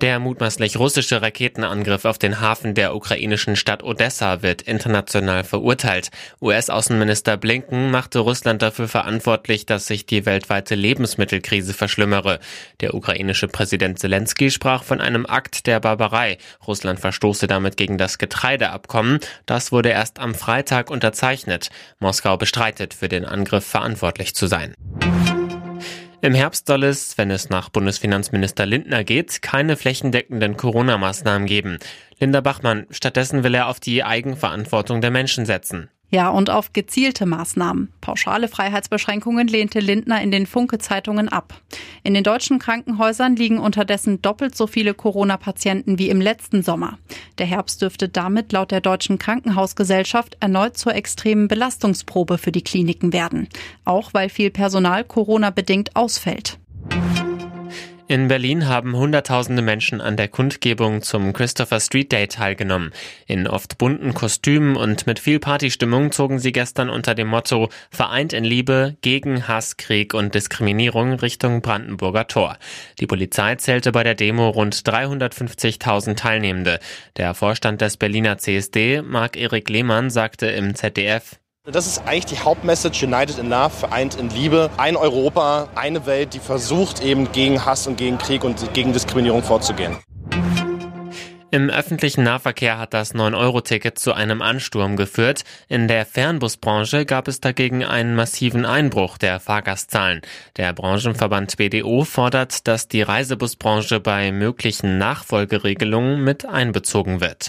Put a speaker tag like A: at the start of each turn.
A: Der mutmaßlich russische Raketenangriff auf den Hafen der ukrainischen Stadt Odessa wird international verurteilt. US-Außenminister Blinken machte Russland dafür verantwortlich, dass sich die weltweite Lebensmittelkrise verschlimmere. Der ukrainische Präsident Zelensky sprach von einem Akt der Barbarei. Russland verstoße damit gegen das Getreideabkommen. Das wurde erst am Freitag unterzeichnet. Moskau bestreitet, für den Angriff verantwortlich zu sein. Im Herbst soll es, wenn es nach Bundesfinanzminister Lindner geht, keine flächendeckenden Corona-Maßnahmen geben. Linda Bachmann, stattdessen will er auf die Eigenverantwortung der Menschen setzen.
B: Ja, und auf gezielte Maßnahmen. Pauschale Freiheitsbeschränkungen lehnte Lindner in den Funke-Zeitungen ab. In den deutschen Krankenhäusern liegen unterdessen doppelt so viele Corona-Patienten wie im letzten Sommer. Der Herbst dürfte damit laut der Deutschen Krankenhausgesellschaft erneut zur extremen Belastungsprobe für die Kliniken werden. Auch weil viel Personal Corona-bedingt ausfällt.
A: In Berlin haben Hunderttausende Menschen an der Kundgebung zum Christopher Street Day teilgenommen. In oft bunten Kostümen und mit viel Partystimmung zogen sie gestern unter dem Motto Vereint in Liebe gegen Hass, Krieg und Diskriminierung Richtung Brandenburger Tor. Die Polizei zählte bei der Demo rund 350.000 Teilnehmende. Der Vorstand des Berliner CSD, Marc-Erik Lehmann, sagte im ZDF,
C: das ist eigentlich die Hauptmessage United in Love, vereint in Liebe. Ein Europa, eine Welt, die versucht eben gegen Hass und gegen Krieg und gegen Diskriminierung vorzugehen.
A: Im öffentlichen Nahverkehr hat das 9-Euro-Ticket zu einem Ansturm geführt. In der Fernbusbranche gab es dagegen einen massiven Einbruch der Fahrgastzahlen. Der Branchenverband BDO fordert, dass die Reisebusbranche bei möglichen Nachfolgeregelungen mit einbezogen wird.